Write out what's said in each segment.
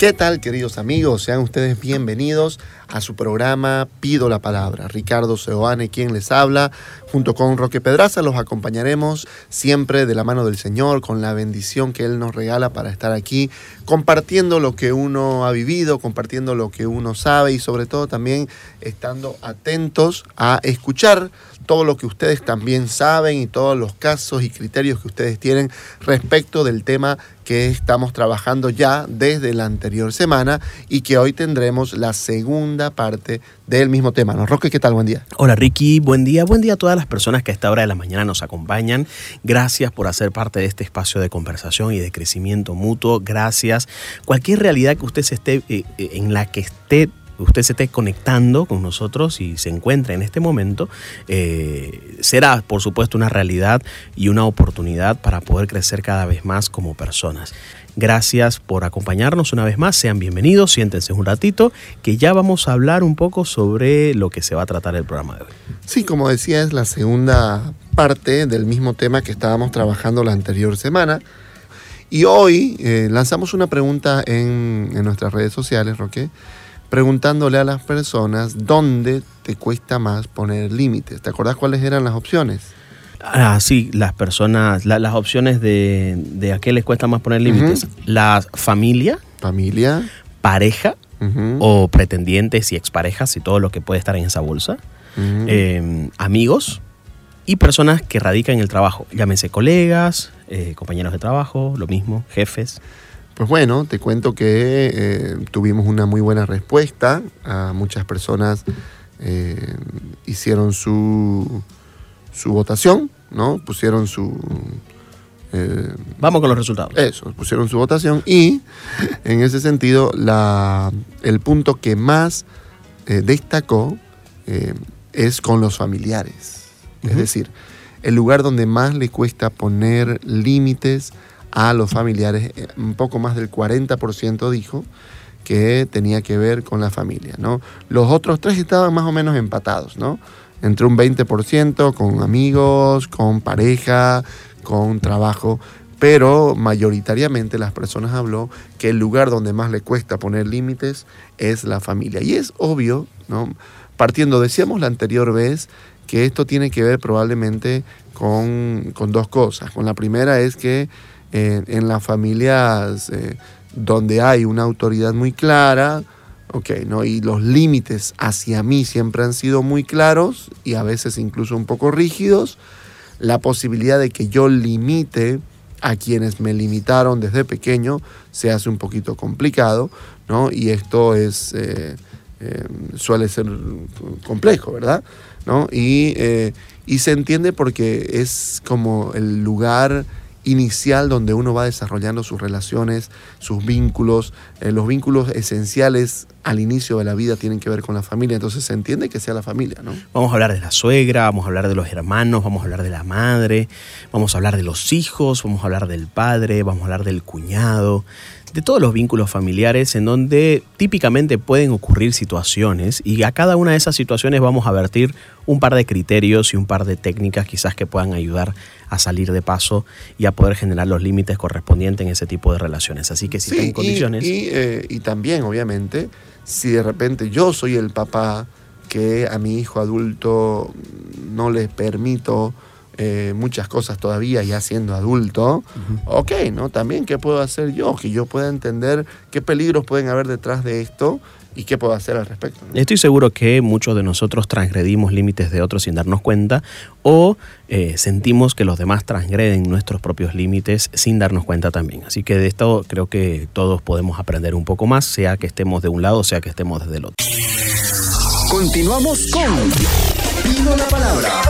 ¿Qué tal, queridos amigos? Sean ustedes bienvenidos a su programa Pido la Palabra. Ricardo Seoane, quien les habla, junto con Roque Pedraza, los acompañaremos siempre de la mano del Señor, con la bendición que Él nos regala para estar aquí, compartiendo lo que uno ha vivido, compartiendo lo que uno sabe y sobre todo también estando atentos a escuchar todo lo que ustedes también saben y todos los casos y criterios que ustedes tienen respecto del tema que estamos trabajando ya desde la anterior semana y que hoy tendremos la segunda parte del mismo tema. ¿No, Roque? ¿Qué tal? Buen día. Hola Ricky, buen día. Buen día a todas las personas que a esta hora de la mañana nos acompañan. Gracias por hacer parte de este espacio de conversación y de crecimiento mutuo. Gracias. Cualquier realidad que usted esté, eh, eh, en la que esté usted se esté conectando con nosotros y se encuentre en este momento, eh, será por supuesto una realidad y una oportunidad para poder crecer cada vez más como personas. Gracias por acompañarnos una vez más, sean bienvenidos, siéntense un ratito, que ya vamos a hablar un poco sobre lo que se va a tratar el programa de hoy. Sí, como decía, es la segunda parte del mismo tema que estábamos trabajando la anterior semana. Y hoy eh, lanzamos una pregunta en, en nuestras redes sociales, Roque, preguntándole a las personas dónde te cuesta más poner límites. ¿Te acordás cuáles eran las opciones? Ah, sí, las personas, las opciones de, de a qué les cuesta más poner límites. La familia. Familia. Pareja o pretendientes y exparejas y todo lo que puede estar en esa bolsa. Em, amigos y personas que radican en el trabajo. Llámense colegas, eh, compañeros de trabajo, lo mismo, jefes. Pues bueno, te cuento que eh, tuvimos una muy buena respuesta. A muchas personas eh, hicieron su, su votación, ¿no? Pusieron su... Eh, Vamos con los resultados. Eso, pusieron su votación y en ese sentido la, el punto que más destacó es con los familiares. Es decir, el lugar donde más le cuesta poner límites a los familiares. Eh, un poco más del 40% dijo que tenía que ver con la familia. ¿no? Los otros tres estaban más o menos empatados, ¿no? entre un 20% con amigos, con pareja, con trabajo, pero mayoritariamente las personas habló que el lugar donde más le cuesta poner límites es la familia. Y es obvio, ¿no? partiendo, decíamos la anterior vez, que esto tiene que ver probablemente con, con dos cosas. Con la primera es que en, las familias eh, donde hay una autoridad muy clara, okay, ¿no? y los límites hacia mí siempre han sido muy claros y a veces incluso un poco rígidos, la posibilidad de que yo limite a quienes me limitaron desde pequeño se hace un poquito complicado, ¿no? Y esto es, eh, eh, suele ser complejo, ¿verdad? ¿No? Y, y se entiende porque es como el lugar inicial donde uno va desarrollando sus relaciones, sus vínculos. Eh, los vínculos esenciales al inicio de la vida tienen que ver con la familia, entonces se entiende que sea la familia, ¿no? Vamos a hablar de la suegra, vamos a hablar de los hermanos, vamos a hablar de la madre, vamos a hablar de los hijos, vamos a hablar del padre, vamos a hablar del cuñado, de todos los vínculos familiares en donde típicamente pueden ocurrir situaciones y a cada una de esas situaciones vamos a vertir un par de criterios y un par de técnicas quizás que puedan ayudar a salir de paso y a poder generar los límites correspondientes en ese tipo de relaciones. Así que si sí, condiciones... Y, eh, y también, obviamente, si de repente yo soy el papá que a mi hijo adulto no le permito eh, muchas cosas todavía ya siendo adulto, ok, ¿no? También, ¿qué puedo hacer yo? Que yo pueda entender qué peligros pueden haber detrás de esto y qué puedo hacer al respecto. Estoy seguro que muchos de nosotros transgredimos límites de otros sin darnos cuenta o eh, sentimos que los demás transgreden nuestros propios límites sin darnos cuenta también. Así que de esto creo que todos podemos aprender un poco más, sea que estemos de un lado, sea que estemos desde el otro. Continuamos con Pido la palabra.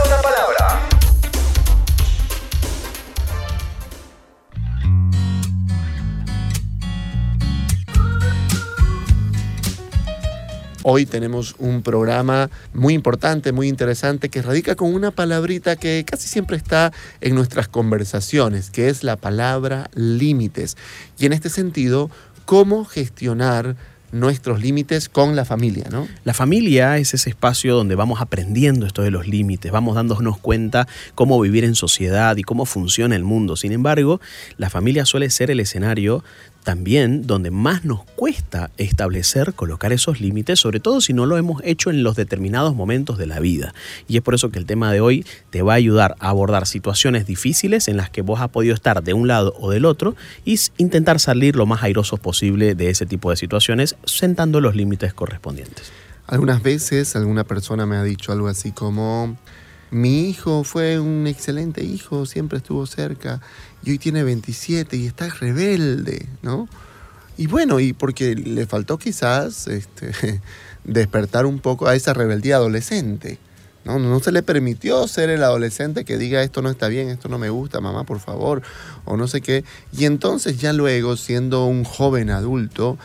Hoy tenemos un programa muy importante, muy interesante, que radica con una palabrita que casi siempre está en nuestras conversaciones, que es la palabra límites. Y en este sentido, cómo gestionar nuestros límites con la familia, ¿no? La familia es ese espacio donde vamos aprendiendo esto de los límites, vamos dándonos cuenta cómo vivir en sociedad y cómo funciona el mundo. Sin embargo, la familia suele ser el escenario también donde más nos cuesta establecer, colocar esos límites, sobre todo si no lo hemos hecho en los determinados momentos de la vida. Y es por eso que el tema de hoy te va a ayudar a abordar situaciones difíciles en las que vos has podido estar de un lado o del otro y intentar salir lo más airosos posible de ese tipo de situaciones, sentando los límites correspondientes. Algunas veces alguna persona me ha dicho algo así como, mi hijo fue un excelente hijo, siempre estuvo cerca y hoy tiene 27 y está rebelde, ¿no? Y bueno, y porque le faltó quizás este, despertar un poco a esa rebeldía adolescente. ¿no? no se le permitió ser el adolescente que diga esto no está bien, esto no me gusta, mamá, por favor, o no sé qué. Y entonces ya luego, siendo un joven adulto,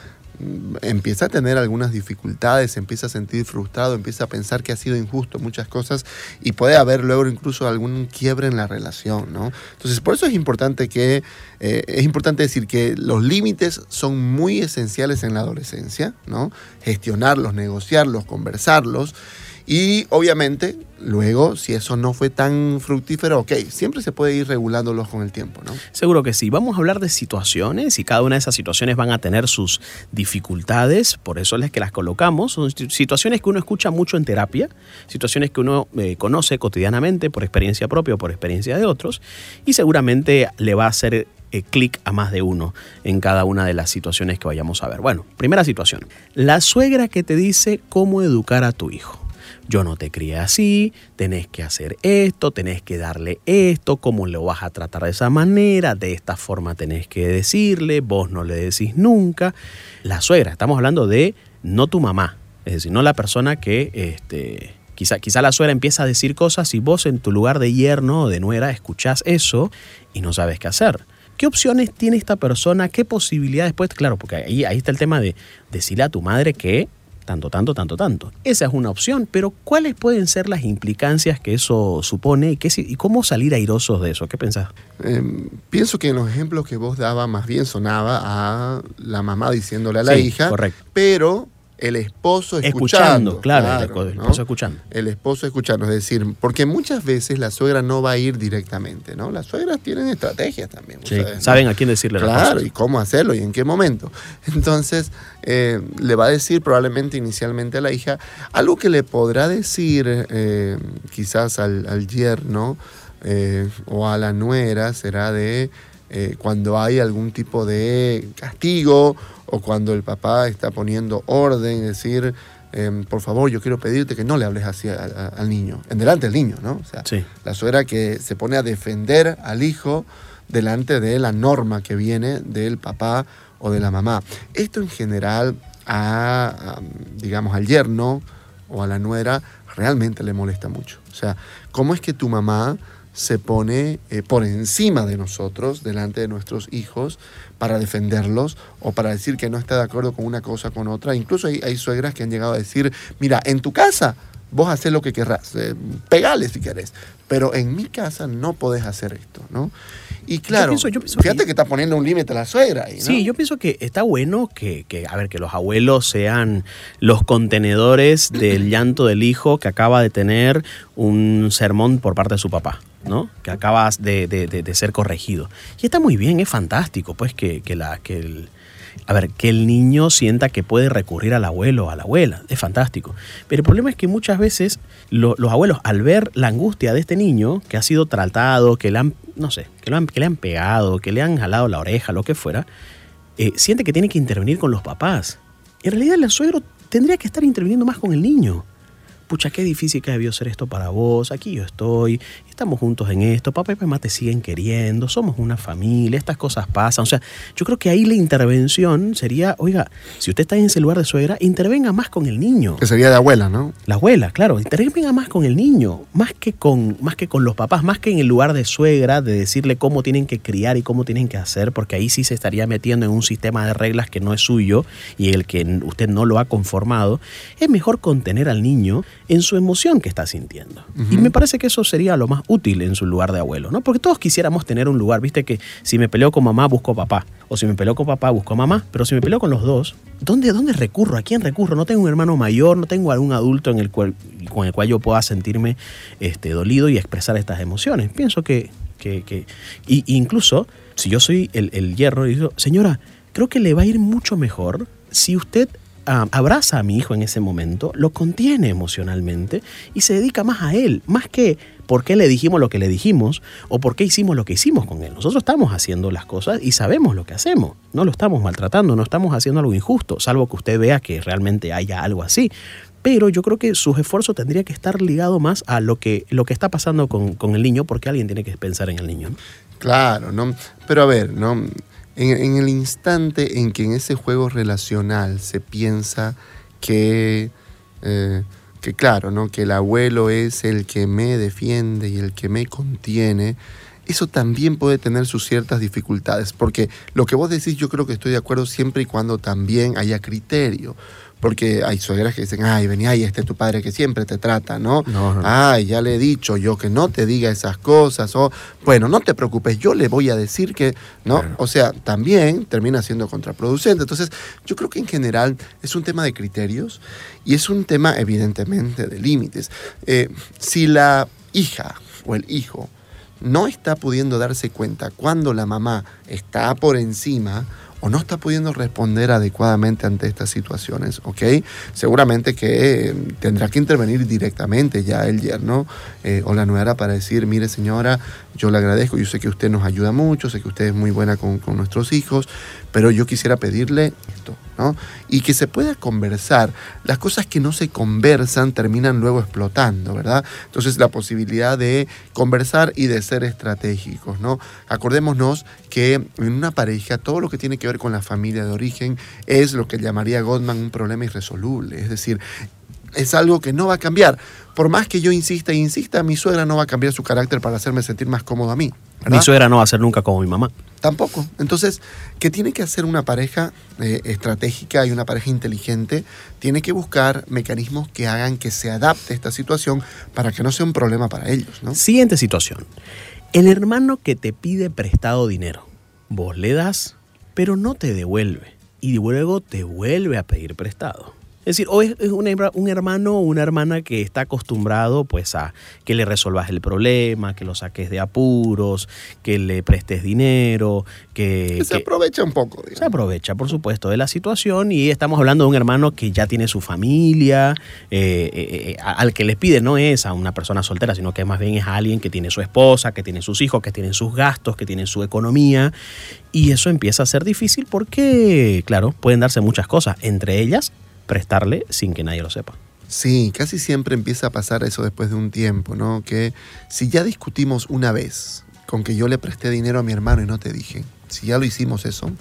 empieza a tener algunas dificultades, empieza a sentir frustrado, empieza a pensar que ha sido injusto muchas cosas y puede haber luego incluso algún quiebre en la relación, ¿no? Entonces, por eso es importante que, eh, es importante decir que los límites son muy esenciales en la adolescencia, ¿no? Gestionarlos, negociarlos, conversarlos y obviamente, luego, si eso no fue tan fructífero, ok, siempre se puede ir regulándolos con el tiempo, ¿no? Seguro que sí. Vamos a hablar de situaciones y cada una de esas situaciones van a tener sus dificultades, por eso es que las colocamos. Son situaciones que uno escucha mucho en terapia, situaciones que uno eh, conoce cotidianamente por experiencia propia o por experiencia de otros, y seguramente le va a hacer eh, clic a más de uno en cada una de las situaciones que vayamos a ver. Bueno, primera situación. La suegra que te dice cómo educar a tu hijo yo no te crié así, tenés que hacer esto, tenés que darle esto, cómo lo vas a tratar de esa manera, de esta forma tenés que decirle, vos no le decís nunca. La suegra, estamos hablando de no tu mamá, es decir, no la persona que, este, quizá, quizá la suegra empieza a decir cosas y vos en tu lugar de yerno o de nuera escuchás eso y no sabes qué hacer. ¿Qué opciones tiene esta persona? ¿Qué posibilidades? Pues claro, porque ahí, ahí está el tema de decirle a tu madre que tanto, tanto, tanto, tanto. Esa es una opción, pero ¿cuáles pueden ser las implicancias que eso supone y, qué, y cómo salir airosos de eso? ¿Qué pensás? Em, pienso que en los ejemplos que vos dabas más bien sonaba a la mamá diciéndole a la hija, correcto. pero el esposo escuchando. claro, el esposo escuchando. El esposo escuchando, es decir, porque muchas veces la suegra no va a ir directamente, ¿no? Las suegras tienen estrategias también. saben a quién decirle Claro, y cómo hacerlo y en qué momento. Entonces, eh, le va a decir probablemente inicialmente a la hija algo que le podrá decir eh, quizás al, yerno eh, o a la nuera, será de cuando hay algún tipo de castigo o cuando el papá está poniendo orden, decir, em, por favor, yo quiero pedirte que no le hables así al niño, en delante del niño, ¿no? O sea, la suegra que se pone a defender al hijo delante de la norma que viene del papá o de la mamá. Esto en general a, digamos, al yerno o a la nuera realmente le molesta mucho. O sea, ¿cómo es que tu mamá se pone eh, por encima de nosotros, delante de nuestros hijos, para defenderlos o para decir que no está de acuerdo con una cosa con otra. Incluso hay, hay suegras que han llegado a decir, mira, en tu casa vos haces lo que querrás, eh, pegale si querés, pero en mi casa no podés hacer esto, ¿no? Y claro, fíjate que, está poniendo un límite a la suegra. Ahí, Sí, yo pienso que está bueno que, que, a ver, que los abuelos sean los contenedores del llanto del hijo que acaba de tener un sermón por parte de su papá. ¿No? Que acabas de, ser corregido. Y está muy bien, es fantástico, pues, que, la, que el, a ver, que el niño sienta que puede recurrir al abuelo o a la abuela. Es fantástico. Pero el problema es que muchas veces los abuelos, al ver la angustia de este niño, que ha sido tratado, que le han, no sé, que, han, que le han pegado, que le han jalado la oreja, lo que fuera, eh, siente que tiene que intervenir con los papás. En realidad el suegro tendría que estar interviniendo más con el niño. pucha, qué difícil que debió ser esto para vos, aquí yo estoy, estamos juntos en esto, papá y mamá te siguen queriendo, somos una familia, estas cosas pasan. O sea, yo creo que ahí la intervención sería, oiga, si usted está en ese lugar de suegra, intervenga más con el niño. Que sería de abuela, ¿no? La abuela, claro, intervenga más con el niño, más que con, más que con los papás, más que en el lugar de suegra, de decirle cómo tienen que criar y cómo tienen que hacer, porque ahí sí se estaría metiendo en un sistema de reglas que no es suyo y el que usted no lo ha conformado. Es mejor contener al niño en su emoción que está sintiendo. Y me parece que eso sería lo más útil en su lugar de abuelo, ¿no? Porque todos quisiéramos tener un lugar, viste que si me peleo con mamá, busco papá. O si me peleo con papá, busco mamá. Pero si me peleo con los dos, ¿dónde, ¿dónde recurro? ¿A quién recurro? No tengo un hermano mayor, no tengo algún adulto en el cual, con el cual yo pueda sentirme este, dolido y expresar estas emociones. Pienso que, que, que y, incluso si yo soy el, el hierro y digo, señora, creo que le va a ir mucho mejor si usted abraza a mi hijo en ese momento, lo contiene emocionalmente y se dedica más a él, más que por qué le dijimos lo que le dijimos o por qué hicimos lo que hicimos con él. Nosotros estamos haciendo las cosas y sabemos lo que hacemos. No lo estamos maltratando, no estamos haciendo algo injusto, salvo que usted vea que realmente haya algo así. Pero yo creo que sus esfuerzos tendría que estar ligado más a lo que, lo que está pasando con, con el niño, porque alguien tiene que pensar en el niño. Claro, ¿no? Pero a ver, ¿no? En, el instante en que en ese juego relacional se piensa que, eh, que claro, ¿no? que el abuelo es el que me defiende y el que me contiene, eso también puede tener sus ciertas dificultades, porque lo que vos decís yo creo que estoy de acuerdo siempre y cuando también haya criterio porque hay suegras que dicen, ay, vení, ay, este es tu padre que siempre te trata, ¿no? Ay, ya le he dicho yo que no te diga esas cosas, o, bueno, no te preocupes, yo le voy a decir que, ¿no? O sea, también termina siendo contraproducente. Entonces, yo creo que en general es un tema de criterios y es un tema, evidentemente, de límites. Eh, si la hija o el hijo no está pudiendo darse cuenta cuando la mamá está por encima, o no está pudiendo responder adecuadamente ante estas situaciones, ¿ok? Seguramente que eh, tendrá que intervenir directamente ya el yerno eh, o la nuera para decir, mire señora, yo le agradezco, yo sé que usted nos ayuda mucho, sé que usted es muy buena con, con nuestros hijos, pero yo quisiera pedirle esto, ¿no? Y que se pueda conversar. Las cosas que no se conversan terminan luego explotando, ¿verdad? Entonces la posibilidad de conversar y de ser estratégicos, ¿no? Acordémonos que en una pareja todo lo que tiene que ver con la familia de origen es lo que llamaría Gottman un problema irresoluble, es decir, es algo que no va a cambiar. Por más que yo insista e insista, mi suegra no va a cambiar su carácter para hacerme sentir más cómodo a mí. Mi suegra no va a ser nunca como mi mamá. Tampoco. Entonces, ¿qué tiene que hacer una pareja eh, estratégica y una pareja inteligente? Tiene que buscar mecanismos que hagan que se adapte esta situación para que no sea un problema para ellos. ¿no? Siguiente situación. El hermano que te pide prestado dinero. Vos le das, pero no te devuelve. Y luego te vuelve a pedir prestado. Es decir, o es un hermano o una hermana que está acostumbrado pues a que le resuelvas el problema, que lo saques de apuros, que le prestes dinero, que... se aprovecha un poco. Se aprovecha, por supuesto, de la situación y estamos hablando de un hermano que ya tiene su familia, eh, eh, eh, al que le pide no es a una persona soltera, sino que más bien es a alguien que tiene su esposa, que tiene sus hijos, que tiene sus gastos, que tiene su economía y eso empieza a ser difícil porque, claro, pueden darse muchas cosas, entre ellas prestarle sin que nadie lo sepa. Sí, casi siempre empieza a pasar eso después de un tiempo, ¿no? Que si ya discutimos una vez con que yo le presté dinero a mi hermano y no te dije, si ya lo hicimos eso,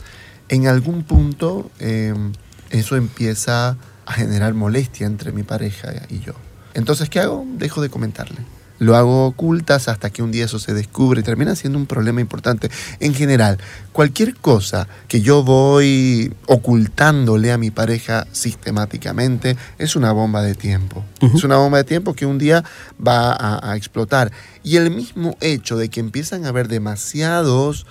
en algún punto em, eso empieza a generar molestia entre mi pareja y yo. Entonces, ¿qué hago? Dejo de comentarle lo hago ocultas hasta que un día eso se descubre y termina siendo un problema importante. En general, cualquier cosa que yo voy ocultándole a mi pareja sistemáticamente es una bomba de tiempo. Es una bomba de tiempo que un día va a, a explotar. Y el mismo hecho de que empiezan a haber demasiados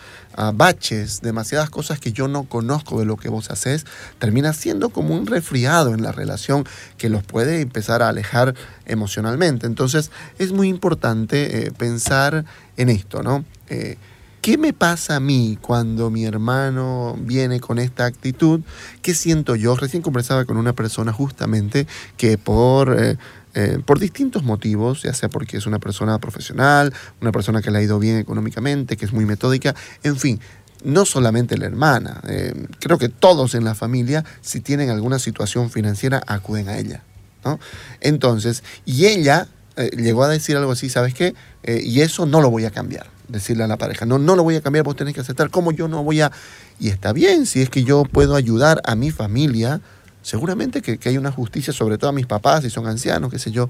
baches, demasiadas cosas que yo no conozco de lo que vos haces, termina siendo como un resfriado en la relación que los puede empezar a alejar emocionalmente. Entonces es muy importante eh, pensar en esto, ¿no? Eh, ¿Qué me pasa a mí cuando mi hermano viene con esta actitud? ¿Qué siento yo? Recién conversaba con una persona justamente que por eh, eh, por distintos motivos, ya sea porque es una persona profesional, una persona que le ha ido bien económicamente, que es muy metódica, en fin, no solamente la hermana, eh, creo que todos en la familia, si tienen alguna situación financiera, acuden a ella. ¿no? Entonces, y ella eh, llegó a decir algo así, ¿sabes qué? Y eso no lo voy a cambiar, decirle a la pareja, no, no lo voy a cambiar, vos tenés que aceptar, ¿cómo yo no voy a...? Y está bien, si es que yo puedo ayudar a mi familia, seguramente que, que hay una justicia, sobre todo a mis papás, si son ancianos, qué sé yo,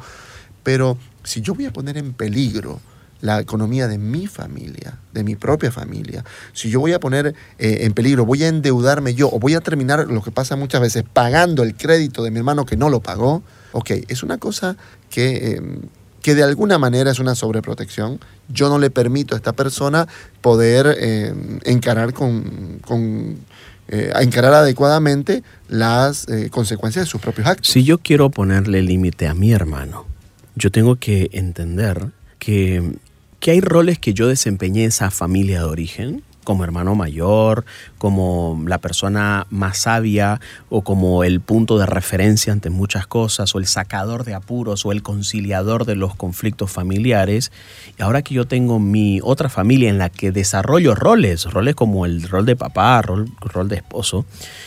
pero si yo voy a poner en peligro la economía de mi familia, de mi propia familia, si yo voy a poner eh, en peligro, voy a endeudarme yo o voy a terminar lo que pasa muchas veces pagando el crédito de mi hermano que no lo pagó, ok, es una cosa que, eh, que de alguna manera es una sobreprotección. Yo no le permito a esta persona poder eh, encarar con... con encarar adecuadamente las consecuencias de sus propios actos. Si yo quiero ponerle límite a mi hermano, yo tengo que entender que que hay roles que yo desempeñé en esa familia de origen, como hermano mayor, como la persona más sabia o como el punto de referencia ante muchas cosas o el sacador de apuros o el conciliador de los conflictos familiares. Y ahora que yo tengo mi otra familia en la que desarrollo roles, roles como el rol de papá, rol, rol de esposo,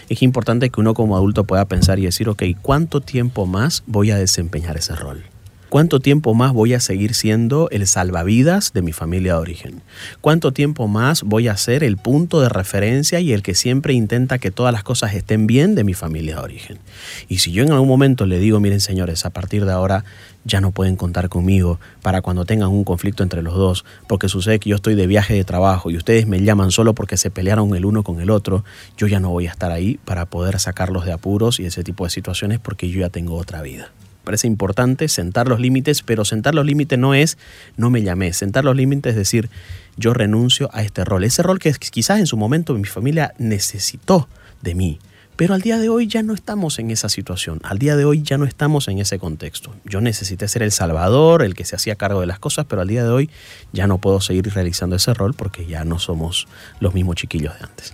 es importante que uno como adulto pueda pensar y decir, ok, ¿cuánto tiempo más voy a desempeñar ese rol? ¿Cuánto tiempo más voy a seguir siendo el salvavidas de mi familia de origen? ¿Cuánto tiempo más voy a ser el punto de referencia y el que siempre intenta que todas las cosas estén bien de mi familia de origen? Y si yo en algún momento le digo, miren señores, a partir de ahora ya no pueden contar conmigo para cuando tengan un conflicto entre los dos, porque sucede que yo estoy de viaje de trabajo y ustedes me llaman solo porque se pelearon el uno con el otro, yo ya no voy a estar ahí para poder sacarlos de apuros y ese tipo de situaciones porque yo ya tengo otra vida parece importante sentar los límites, pero sentar los límites no es no me llamé. Sentar los límites es decir, yo renuncio a este rol. Ese rol que quizás en su momento mi familia necesitó de mí. Pero al día de hoy ya no estamos en esa situación, al día de hoy ya no estamos en ese contexto. Yo necesité ser el salvador, el que se hacía cargo de las cosas, pero al día de hoy ya no puedo seguir realizando ese rol porque ya no somos los mismos chiquillos de antes.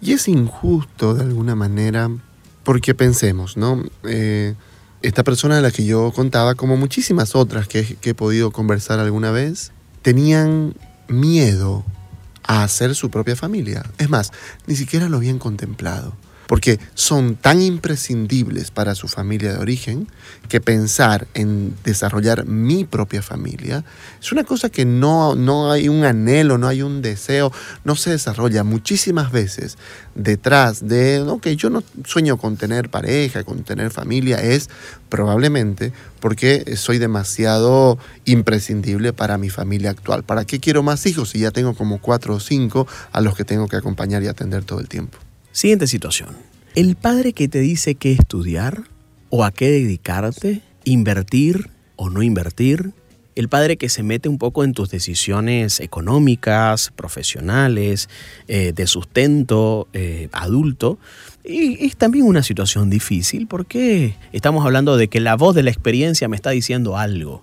Y es injusto de alguna manera, porque pensemos, ¿no? Eh, esta persona de la que yo contaba, como muchísimas otras que, he podido conversar alguna vez, tenían miedo a hacer su propia familia. Es más, ni siquiera lo habían contemplado porque son tan imprescindibles para su familia de origen que pensar en desarrollar mi propia familia es una cosa que no, no hay un anhelo, no hay un deseo, no se desarrolla muchísimas veces detrás de, ok, yo no sueño con tener pareja, con tener familia, es probablemente porque soy demasiado imprescindible para mi familia actual. ¿Para qué quiero más hijos si ya tengo como cuatro o cinco a los que tengo que acompañar y atender todo el tiempo? Siguiente situación. El padre que te dice qué estudiar o a qué dedicarte, invertir o no invertir. El padre que se mete un poco en tus decisiones económicas, profesionales, eh, de sustento eh, adulto. Es también una situación difícil porque estamos hablando de que la voz de la experiencia me está diciendo algo.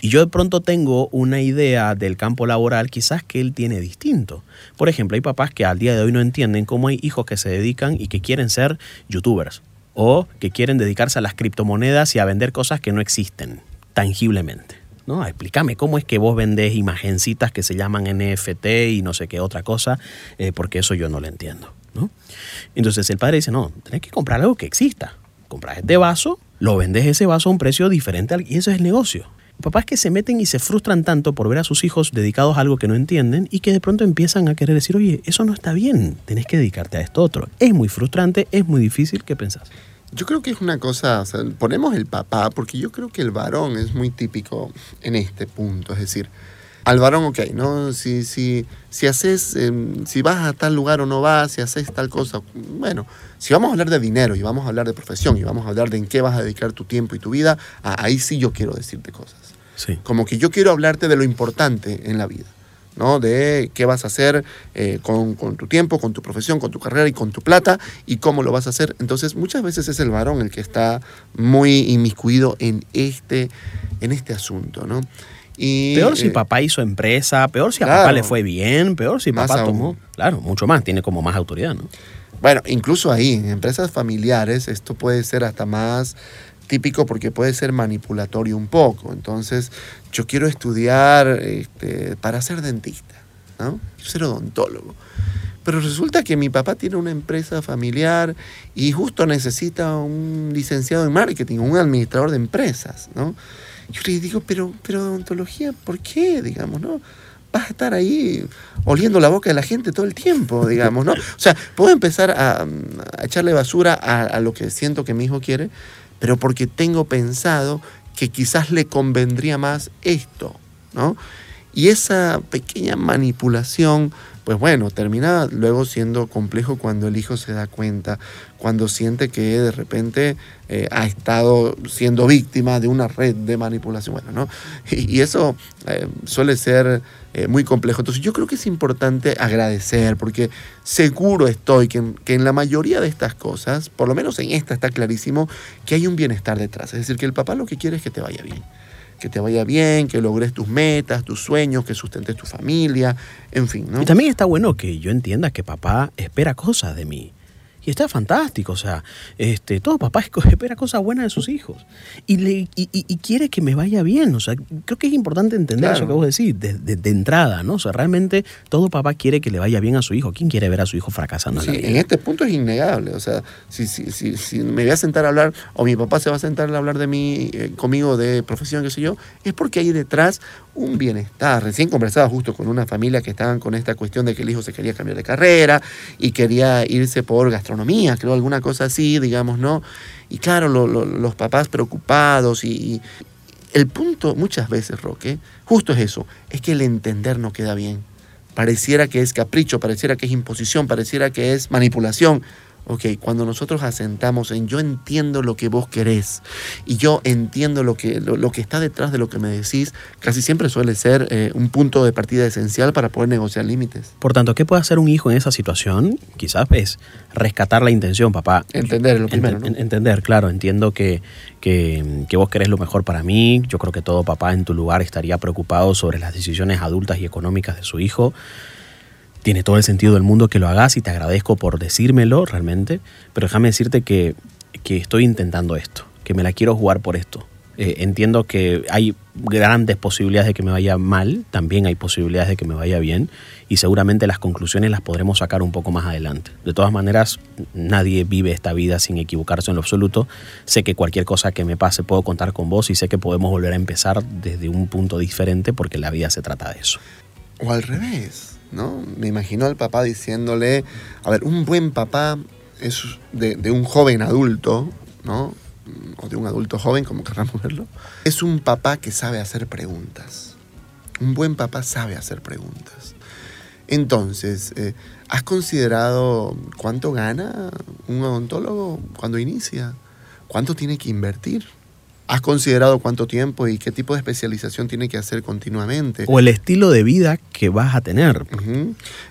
Y yo de pronto tengo una idea del campo laboral quizás que él tiene distinto. Por ejemplo, hay papás que al día de hoy no entienden cómo hay hijos que se dedican y que quieren ser youtubers o que quieren dedicarse a las criptomonedas y a vender cosas que no existen tangiblemente. ¿no? Explícame cómo es que vos vendés imagencitas que se llaman NFT y no sé qué otra cosa, eh, porque eso yo no lo entiendo. ¿no? Entonces el padre dice, no, tenés que comprar algo que exista. Compras este vaso, lo vendes ese vaso a un precio diferente y eso es el negocio papás que se meten y se frustran tanto por ver a sus hijos dedicados a algo que no entienden y que de pronto empiezan a querer decir, oye, eso no está bien, tenés que dedicarte a esto otro. Es muy frustrante, es muy difícil, ¿qué pensás? Yo creo que es una cosa, ponemos el papá, porque yo creo que el varón es muy típico en este punto, es decir, al varón, ok, ¿no? Si, si, si haces, em, si vas a tal lugar o no vas, si haces tal cosa, bueno, si vamos a hablar de dinero y vamos a hablar de profesión y vamos a hablar de en qué vas a dedicar tu tiempo y tu vida, ahí sí yo quiero decirte cosas. Como que yo quiero hablarte de lo importante en la vida, ¿no? De qué vas a hacer eh, con, tu tiempo, con tu profesión, con tu carrera y con tu plata y cómo lo vas a hacer. Entonces, muchas veces es el varón el que está muy inmiscuido en este, en este asunto, ¿no? Y, peor si eh, papá hizo empresa, peor si a papá le fue bien, peor si papá tomó. Claro, mucho más, tiene como más autoridad, ¿no? Bueno, incluso ahí, en empresas familiares, esto puede ser hasta más típico porque puede ser manipulatorio un poco. Entonces, yo quiero estudiar este, para ser dentista, ¿no? Quiero ser odontólogo. pero resulta que mi papá tiene una empresa familiar y justo necesita un licenciado en marketing, un administrador de empresas, ¿no? Yo le digo, pero, pero odontología, ¿por qué? Digamos, ¿no? Vas a estar ahí oliendo la boca de la gente todo el tiempo, digamos, ¿no? O sea, puedo empezar a, echarle basura a, a lo que siento que mi hijo quiere, pero porque tengo pensado que quizás le convendría más esto, ¿no? Y esa pequeña manipulación pues bueno, termina luego siendo complejo cuando el hijo se da cuenta, cuando siente que de repente eh, ha estado siendo víctima de una red de manipulación. ¿no? Y, eso eh, suele ser eh, muy complejo. Entonces yo creo que es importante agradecer, porque seguro estoy que que en la mayoría de estas cosas, por lo menos en esta está clarísimo, que hay un bienestar detrás. Es decir, que el papá lo que quiere es que te vaya bien que te vaya bien, que logres tus metas, tus sueños, que sustentes tu familia, en fin, ¿no? Y también está bueno que yo entienda que papá espera cosas de mí. Y está fantástico, o sea, este, todo papá espera cosas buenas de sus hijos y, le, y, quiere que me vaya bien, o sea, creo que es importante entender eso que vos decís de, de, entrada, ¿no? O sea, realmente todo papá quiere que le vaya bien a su hijo. ¿Quién quiere ver a su hijo fracasando? Sí, en, este punto es innegable, o sea, si, si, si, si, me voy a sentar a hablar o mi papá se va a sentar a hablar de mí, eh, conmigo de profesión, qué sé yo, es porque hay detrás un bienestar. Recién conversaba justo con una familia que estaban con esta cuestión de que el hijo se quería cambiar de carrera y quería irse por gastronomía, creo, alguna cosa así, digamos, ¿no? Y claro, los papás preocupados y, el punto muchas veces, Roque, justo es eso, es que el entender no queda bien. Pareciera que es capricho, pareciera que es imposición, pareciera que es manipulación. Ok, cuando nosotros asentamos en yo entiendo lo que vos querés y yo entiendo lo que, lo, que está detrás de lo que me decís, casi siempre suele ser eh, un punto de partida esencial para poder negociar límites. Por tanto, ¿qué puede hacer un hijo en esa situación? Quizás es rescatar la intención, papá. Entender lo primero. ¿no? Entender, claro, entiendo que, que, que vos querés lo mejor para mí. Yo creo que todo papá en tu lugar estaría preocupado sobre las decisiones adultas y económicas de su hijo tiene todo el sentido del mundo que lo hagas y te agradezco por decírmelo realmente, pero déjame decirte que, estoy intentando esto, que me la quiero jugar por esto. Eh, entiendo que hay grandes posibilidades de que me vaya mal, también hay posibilidades de que me vaya bien y seguramente las conclusiones las podremos sacar un poco más adelante. De todas maneras, nadie vive esta vida sin equivocarse en lo absoluto. Sé que cualquier cosa que me pase puedo contar con vos y sé que podemos volver a empezar desde un punto diferente porque la vida se trata de eso. O al revés Me imagino al papá diciéndole, a ver, un buen papá es de, un joven adulto, ¿no? O de un adulto joven, como querramos verlo. Es un papá que sabe hacer preguntas. Un buen papá sabe hacer preguntas. Entonces, eh, ¿has considerado cuánto gana un odontólogo cuando inicia? ¿Cuánto tiene que invertir? ¿Has considerado cuánto tiempo y qué tipo de especialización tiene que hacer continuamente? O el estilo de vida que vas a tener.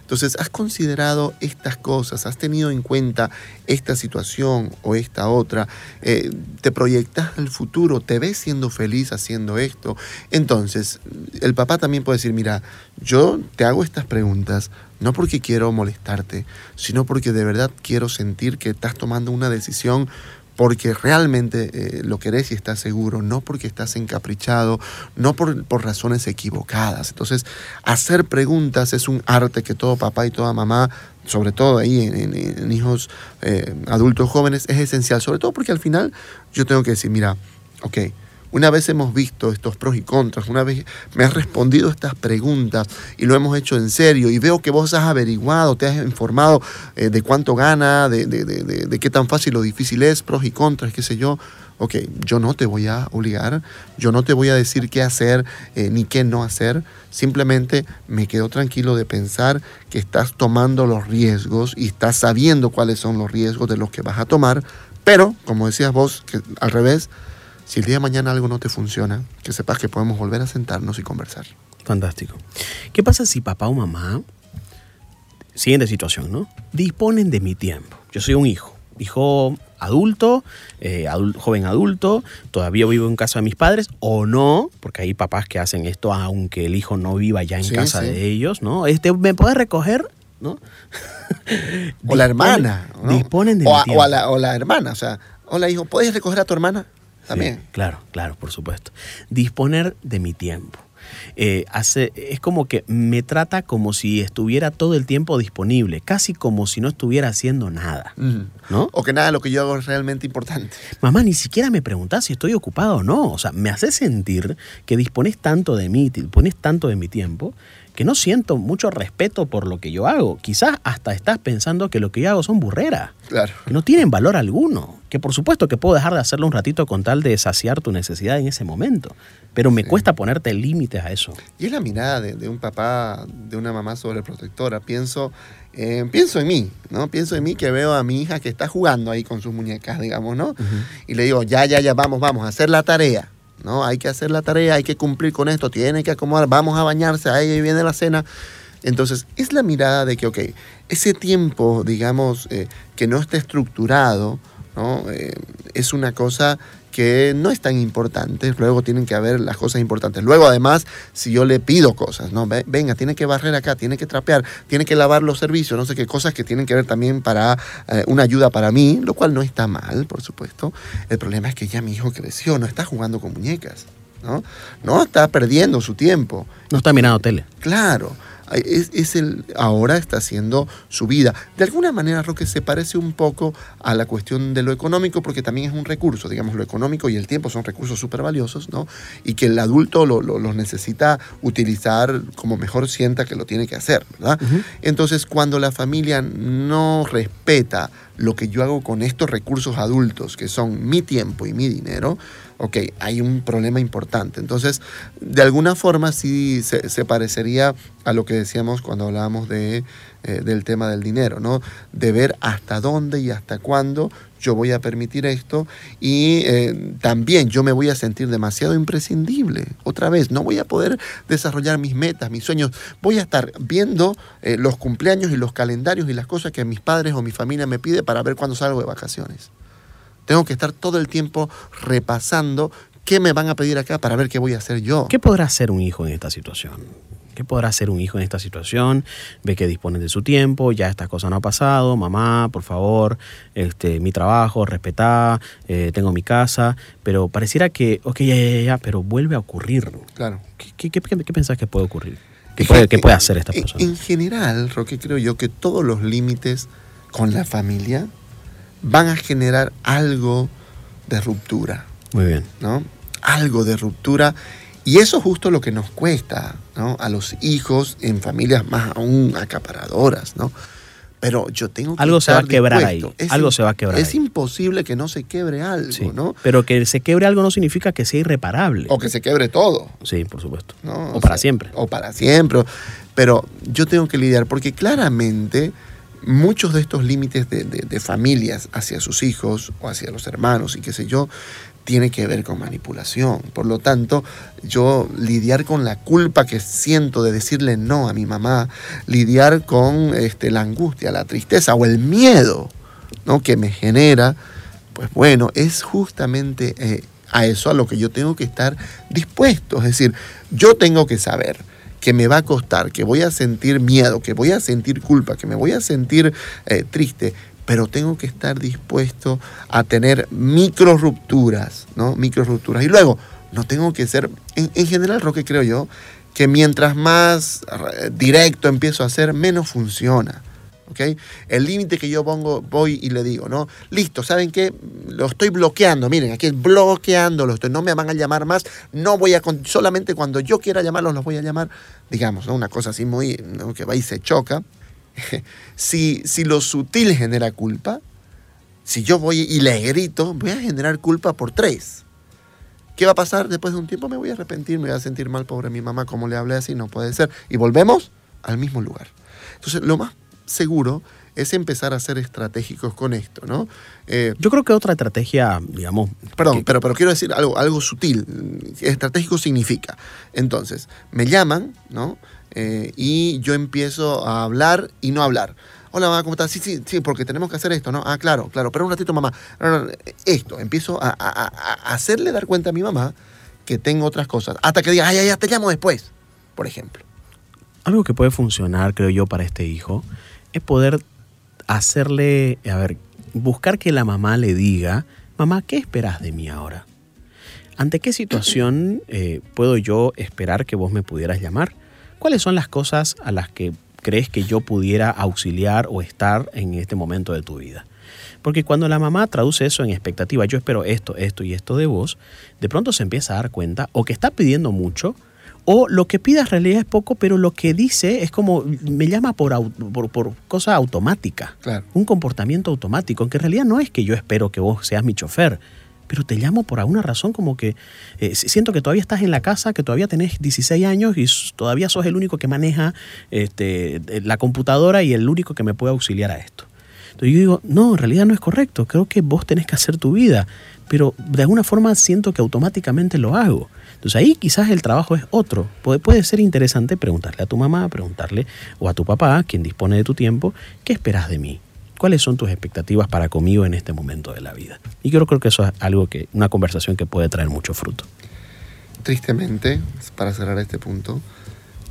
Entonces, ¿has considerado estas cosas? ¿Has tenido en cuenta esta situación o esta otra? Eh, ¿Te proyectas al futuro? ¿Te ves siendo feliz haciendo esto? Entonces, el papá también puede decir, mira, yo te hago estas preguntas no porque quiero molestarte, sino porque de verdad quiero sentir que estás tomando una decisión porque realmente eh, lo querés y estás seguro, no porque estás encaprichado, no por, razones equivocadas. Entonces, hacer preguntas es un arte que todo papá y toda mamá, sobre todo ahí en, hijos eh, adultos jóvenes, es esencial, sobre todo porque al final yo tengo que decir, mira, ok, una vez hemos visto estos pros y contras, una vez me has respondido estas preguntas y lo hemos hecho en serio y veo que vos has averiguado, te has informado eh, de cuánto gana, de, qué tan fácil o difícil es, pros y contras, qué sé yo. Ok, yo no te voy a obligar, yo no te voy a decir qué hacer eh, ni qué no hacer, simplemente me quedo tranquilo de pensar que estás tomando los riesgos y estás sabiendo cuáles son los riesgos de los que vas a tomar, pero, como decías vos, que al revés, si el día de mañana algo no te funciona, que sepas que podemos volver a sentarnos y conversar. Fantástico. ¿Qué pasa si papá o mamá, siguiente situación, ¿no? Disponen de mi tiempo. Yo soy un hijo, hijo adulto, eh, joven adulto, todavía vivo en casa de mis padres o no, porque hay papás que hacen esto aunque el hijo no viva ya en casa de ellos, ¿no? Este, ¿Me puedes recoger? ¿no? o la hermana. Disponen de o, mi tiempo. O, la, o la hermana, o sea, hola hijo, ¿puedes recoger a tu hermana? También. claro, claro, por supuesto. Disponer de mi tiempo. eh, hace, es como que me trata como si estuviera todo el tiempo disponible, casi como si no estuviera haciendo nada. ¿no? O que nada de lo que yo hago es realmente importante. Mamá, ni siquiera me preguntás si estoy ocupado o no. O sea, me hace sentir que dispones tanto de mí, dispones tanto de mi tiempo, que no siento mucho respeto por lo que yo hago. Quizás hasta estás pensando que lo que yo hago son burreras. Claro. Que no tienen valor alguno. Que por supuesto que puedo dejar de hacerlo un ratito con tal de saciar tu necesidad en ese momento. Pero me cuesta ponerte límites a eso. Y es la mirada de, un papá, de una mamá sobreprotectora. Pienso, eh, pienso en mí, ¿no? Pienso en mí que veo a mi hija que está jugando ahí con sus muñecas, digamos, ¿no? Y le digo, ya, ya, ya, vamos, vamos, a hacer la tarea. ¿No? Hay que hacer la tarea, hay que cumplir con esto, tiene que acomodar, vamos a bañarse, ahí viene la cena. Entonces, es la mirada de que, ok, ese tiempo, digamos, eh, que no está estructurado, ¿no? Eh, es una cosa que no es tan importante, luego tienen que haber las cosas importantes. Luego, además, si yo le pido cosas, ¿no? Venga, tiene que barrer acá, tiene que trapear, tiene que lavar los servicios, no sé qué cosas que tienen que ver también para eh, una ayuda para mí, lo cual no está mal, por supuesto. El problema es que ya mi hijo creció, no está jugando con muñecas, ¿no? No está perdiendo su tiempo. No está mirando tele. Claro es, el, ahora está haciendo su vida. De alguna manera, Roque, se parece un poco a la cuestión de lo económico, porque también es un recurso, digamos, lo económico y el tiempo son recursos súper valiosos, ¿no? Y que el adulto los necesita utilizar como mejor sienta que lo tiene que hacer, ¿verdad? Entonces, cuando la familia no respeta lo que yo hago con estos recursos adultos, que son mi tiempo y mi dinero, ok, hay un problema importante. Entonces, de alguna forma sí se, parecería a lo que decíamos cuando hablábamos de, eh, del tema del dinero, ¿no? De ver hasta dónde y hasta cuándo yo voy a permitir esto y eh, también yo me voy a sentir demasiado imprescindible. Otra vez, no voy a poder desarrollar mis metas, mis sueños. Voy a estar viendo eh, los cumpleaños y los calendarios y las cosas que mis padres o mi familia me pide para ver cuándo salgo de vacaciones. Tengo que estar todo el tiempo repasando qué me van a pedir acá para ver qué voy a hacer yo. ¿Qué podrá hacer un hijo en esta situación? ¿Qué podrá hacer un hijo en esta situación? Ve que dispone de su tiempo, ya estas cosas no ha pasado, mamá, por favor, este, mi trabajo, respetá, eh, tengo mi casa, pero pareciera que, ok, ya, ya, ya, pero vuelve a ocurrir. Claro. ¿Qué, qué, pensás que puede ocurrir? ¿Qué puede, ¿Qué puede, hacer esta persona? En general, Roque, creo yo que todos los límites con la familia van a generar algo de ruptura. Muy bien. ¿no? Algo de ruptura. Y eso es justo lo que nos cuesta ¿no? a los hijos en familias más aún acaparadoras. ¿no? Pero yo tengo que Algo se va a quebrar ahí. algo se va a quebrar. Es imposible que no se quebre algo, ¿no? Pero que se quebre algo no significa que sea irreparable. O que se quebre todo. Sí, por supuesto. O, para siempre. O para siempre. Pero yo tengo que lidiar porque claramente muchos de estos límites de, familias hacia sus hijos o hacia los hermanos y qué sé yo, tiene que ver con manipulación. Por lo tanto, yo lidiar con la culpa que siento de decirle no a mi mamá, lidiar con este, la angustia, la tristeza o el miedo ¿no? que me genera, pues bueno, es justamente eh, a eso a lo que yo tengo que estar dispuesto. Es decir, yo tengo que saber que me va a costar, que voy a sentir miedo, que voy a sentir culpa, que me voy a sentir eh, triste, pero tengo que estar dispuesto a tener micro rupturas, ¿no? Micro rupturas. Y luego, no tengo que ser, en, en general, que creo yo, que mientras más eh, directo empiezo a ser, menos funciona. El límite que yo pongo, voy y le digo, ¿no? Listo, ¿saben qué? Lo estoy bloqueando, miren, aquí bloqueándolo, no me van a llamar más, no voy a, solamente cuando yo quiera llamarlos los voy a llamar, digamos, ¿no? Una cosa así muy, que va y se choca. si, si lo sutil genera culpa, si yo voy y le grito, voy a generar culpa por tres. ¿Qué va a pasar? Después de un tiempo me voy a arrepentir, me voy a sentir mal, pobre mi mamá, como le hablé así, no puede ser. Y volvemos al mismo lugar. Entonces, lo más seguro es empezar a ser estratégicos con esto, ¿no? Eh, Yo creo que otra estrategia, digamos... Perdón, pero, pero quiero decir algo, algo sutil. Estratégico significa, entonces, me llaman, ¿no? Eh, y yo empiezo a hablar y no hablar. Hola, mamá, ¿cómo estás? Sí, sí, sí, porque tenemos que hacer esto, ¿no? Ah, claro, claro, pero un ratito, mamá. Esto, empiezo a, hacerle dar cuenta a mi mamá que tengo otras cosas. Hasta que diga, ay, ay, ya te llamo después, por ejemplo. Algo que puede funcionar, creo yo, para este hijo es poder hacerle, a ver, buscar que la mamá le diga, mamá, ¿qué esperas de mí ahora? ¿ante qué situación eh, puedo yo esperar que vos me pudieras llamar? ¿Cuáles son las cosas a las que crees que yo pudiera auxiliar o estar en este momento de tu vida? Porque cuando la mamá traduce eso en expectativa, yo espero esto, esto y esto de vos, de pronto se empieza a dar cuenta o que está pidiendo mucho o lo que pida en realidad es poco, pero lo que dice es como, me llama por, por, por cosa automática, un comportamiento automático, aunque en realidad no es que yo espero que vos seas mi chofer, pero te llamo por alguna razón como que eh, siento que todavía estás en la casa, que todavía tenés 16 años y todavía sos el único que maneja este, la computadora y el único que me puede auxiliar a esto. Entonces yo digo, no, en realidad no es correcto, creo que vos tenés que hacer tu vida, pero de alguna forma siento que automáticamente lo hago. Entonces ahí quizás el trabajo es otro. Puede, puede ser interesante preguntarle a tu mamá, preguntarle o a tu papá, quien dispone de tu tiempo, ¿qué esperas de mí? ¿Cuáles son tus expectativas para conmigo en este momento de la vida? Y yo creo que eso es algo que, una conversación que puede traer mucho fruto. Tristemente, para cerrar este punto,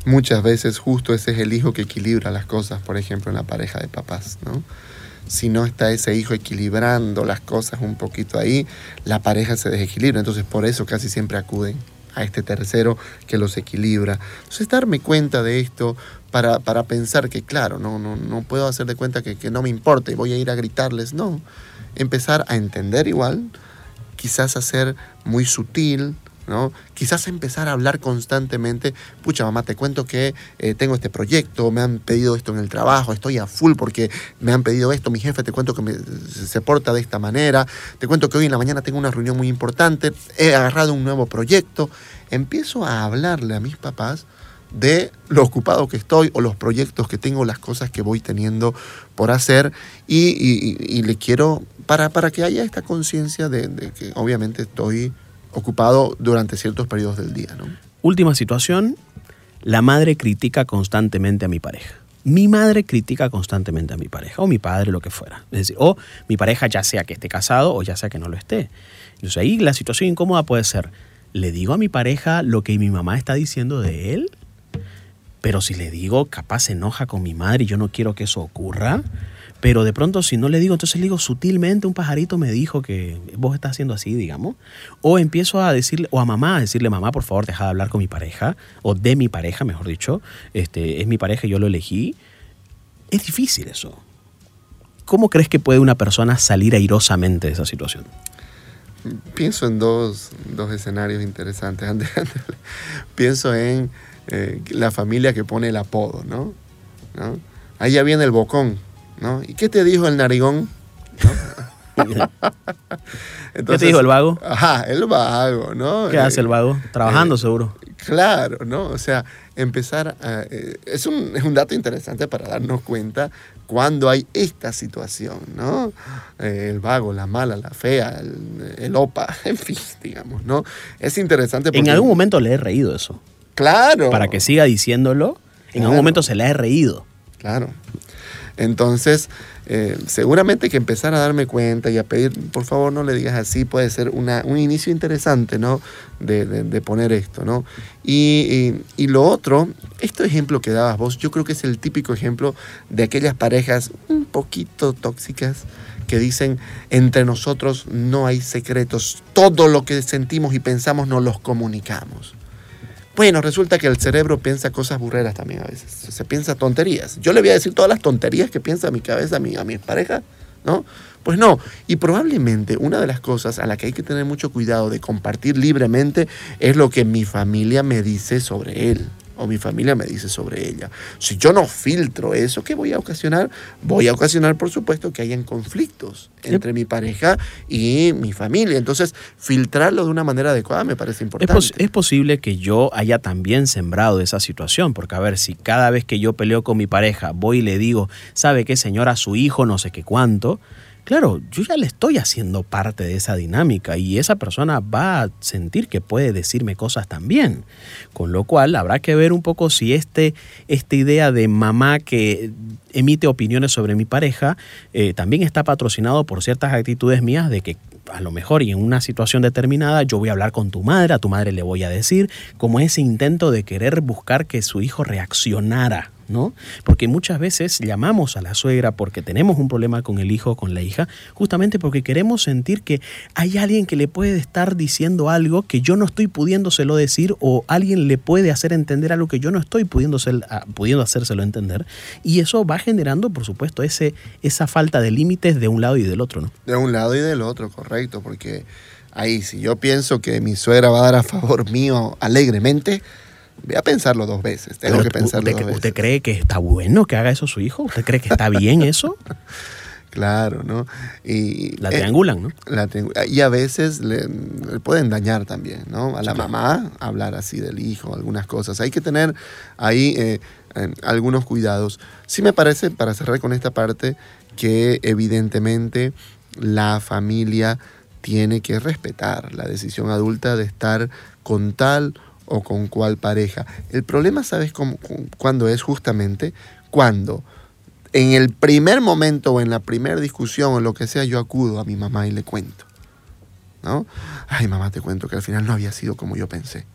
muchas veces justo ese es el hijo que equilibra las cosas, por ejemplo, en la pareja de papás, ¿no? Si no está ese hijo equilibrando las cosas un poquito ahí, la pareja se desequilibra. Entonces, por eso casi siempre acuden a este tercero que los equilibra. Entonces, darme cuenta de esto para, pensar que, claro, no, no, no puedo hacer de cuenta que, que no me importa y voy a ir a gritarles, no. Empezar a entender igual, quizás hacer muy sutil, ¿no? Quizás empezar a hablar constantemente, pucha mamá, te cuento que eh, tengo este proyecto, me han pedido esto en el trabajo, estoy a full porque me han pedido esto, mi jefe te cuento que se porta de esta manera, te cuento que hoy en la mañana tengo una reunión muy importante, he agarrado un nuevo proyecto, empiezo a hablarle a mis papás de lo ocupado que estoy o los proyectos que tengo, las cosas que voy teniendo por hacer y, le quiero, para, para que haya esta conciencia de, de que obviamente estoy ocupado durante ciertos periodos del día. Última situación, la madre critica constantemente a mi pareja. Mi madre critica constantemente a mi pareja, o mi padre, lo que fuera. Es decir, o mi pareja ya sea que esté casado o ya sea que no lo esté. Entonces ahí la situación incómoda puede ser, ¿le digo a mi pareja lo que mi mamá está diciendo de él? Pero si le digo, capaz se enoja con mi madre y yo no quiero que eso ocurra. Pero de pronto si no le digo, entonces le digo sutilmente, un pajarito me dijo que vos estás haciendo así, digamos. O empiezo a decirle, o a mamá, a decirle, mamá, por favor, deja de hablar con mi pareja, o de mi pareja, mejor dicho. Este, es mi pareja y yo lo elegí. Es difícil eso. ¿Cómo crees que puede una persona salir airosamente de esa situación? Pienso en dos, escenarios interesantes. Pienso en eh, la familia que pone el apodo, ¿no? ¿no? Ahí ya viene el bocón ¿no? ¿Y qué te dijo el narigón? ¿Qué te dijo el vago? Ajá, el vago, ¿no? ¿Qué hace el vago? Trabajando, eh, seguro. Claro, ¿no? O sea, empezar a, eh, es, un, es, un, dato interesante para darnos cuenta cuando hay esta situación, ¿no? Eh, el vago, la mala, la fea, el, opa, en fin, digamos, ¿no? Es interesante porque... En algún momento le he reído eso. Claro. Para que siga diciéndolo, en algún momento se le ha reído. Claro. Entonces, eh, seguramente que empezar a darme cuenta y a pedir, por favor no le digas así, puede ser un inicio interesante, ¿no? De, poner esto, ¿no? Y, lo otro, este ejemplo que dabas vos, yo creo que es el típico ejemplo de aquellas parejas un poquito tóxicas que dicen, entre nosotros no hay secretos, todo lo que sentimos y pensamos nos los comunicamos. Bueno, resulta que el cerebro piensa cosas burreras también a veces. Se piensa tonterías. Yo le voy a decir todas las tonterías que piensa mi cabeza a mi, a pareja, ¿no? Pues no. Y probablemente una de las cosas a la que hay que tener mucho cuidado de compartir libremente es lo que mi familia me dice sobre él o mi familia me dice sobre ella. Si yo no filtro eso, ¿qué voy a ocasionar? Voy a ocasionar, por supuesto, que hayan conflictos entre mi pareja y mi familia. Entonces, filtrarlo de una manera adecuada me parece importante. Es, posible que yo haya también sembrado esa situación, porque a ver, si cada vez que yo peleo con mi pareja voy y le digo, ¿sabe qué, señora? Su hijo, no sé qué cuánto claro, yo ya le estoy haciendo parte de esa dinámica y esa persona va a sentir que puede decirme cosas también. Con lo cual habrá que ver un poco si este, esta idea de mamá que emite opiniones sobre mi pareja eh, también está patrocinado por ciertas actitudes mías de que a lo mejor y en una situación determinada yo voy a hablar con tu madre, a tu madre le voy a decir, como ese intento de querer buscar que su hijo reaccionara ¿no? Porque muchas veces llamamos a la suegra porque tenemos un problema con el hijo o con la hija, justamente porque queremos sentir que hay alguien que le puede estar diciendo algo que yo no estoy pudiéndoselo decir o alguien le puede hacer entender algo que yo no estoy pudiendo, ah, pudiendo hacérselo entender. Y eso va generando, por supuesto, ese, esa falta de límites de un lado y del otro, ¿no? De un lado y del otro, correcto, porque ahí si yo pienso que mi suegra va a dar a favor mío alegremente, voy a pensarlo dos veces. Tengo que pensarlo usted, dos veces. ¿Usted cree que está bueno que haga eso su hijo? ¿Usted cree que está bien eso? Claro, ¿no? Y, la triangulan, ¿no? La y a veces le, pueden dañar también, ¿no? A la mamá hablar así del hijo, algunas cosas. Hay que tener ahí eh, algunos cuidados. Sí me parece, para cerrar con esta parte, que evidentemente la familia tiene que respetar la decisión adulta de estar con tal o con cual pareja. El problema, ¿sabes cómo, cuándo es justamente? Cuando en el primer momento o en la primera discusión o lo que sea, yo acudo a mi mamá y le cuento. ¿No? Ay, mamá, te cuento que al final no había sido como yo pensé.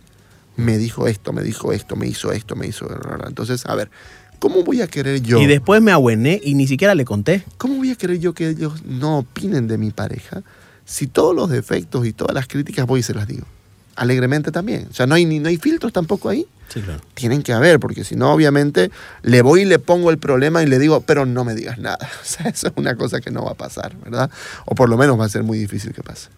Me dijo esto, me dijo esto, me hizo esto, me hizo... Entonces, a ver, ¿cómo voy a querer yo... Y después me abuené y ni siquiera le conté. ¿Cómo voy a querer yo que ellos no opinen de mi pareja si todos los defectos y todas las críticas voy y se las digo? Alegremente también. O sea, no hay, no hay filtros tampoco ahí. Tienen que haber, porque si no, obviamente, le voy y le pongo el problema y le digo, pero no me digas nada. O sea, eso es una cosa que no va a pasar, ¿verdad? O por lo menos va a ser muy difícil que pase.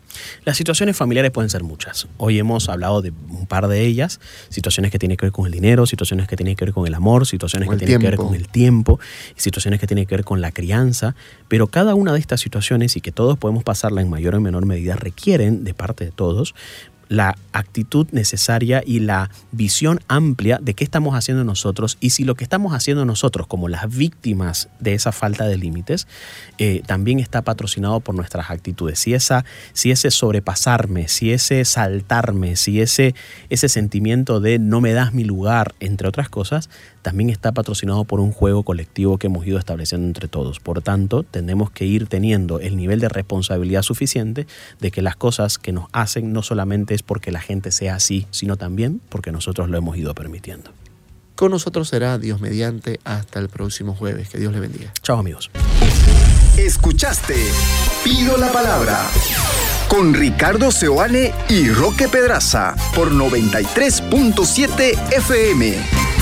Las situaciones familiares pueden ser muchas. Hoy hemos hablado de un par de ellas, situaciones que tienen que ver con el dinero, situaciones que tienen que ver con el amor, situaciones que tienen que ver con el tiempo, situaciones que tienen que ver con la crianza, pero cada una de estas situaciones y que todos podemos pasarla en mayor o menor medida requieren de parte de todos la actitud necesaria y la visión amplia de qué estamos haciendo nosotros y si lo que estamos haciendo nosotros como las víctimas de esa falta de límites eh, también está patrocinado por nuestras actitudes. Si, esa, si ese sobrepasarme, si ese saltarme, si ese, ese sentimiento de no me das mi lugar, entre otras cosas, también está patrocinado por un juego colectivo que hemos ido estableciendo entre todos. Por tanto, tenemos que ir teniendo el nivel de responsabilidad suficiente de que las cosas que nos hacen no solamente es porque la gente sea así, sino también porque nosotros lo hemos ido permitiendo. Con nosotros será Dios mediante hasta el próximo jueves. Que Dios le bendiga. Chao amigos. Escuchaste Pido la Palabra con Ricardo Seoane y Roque Pedraza por 93.7 FM.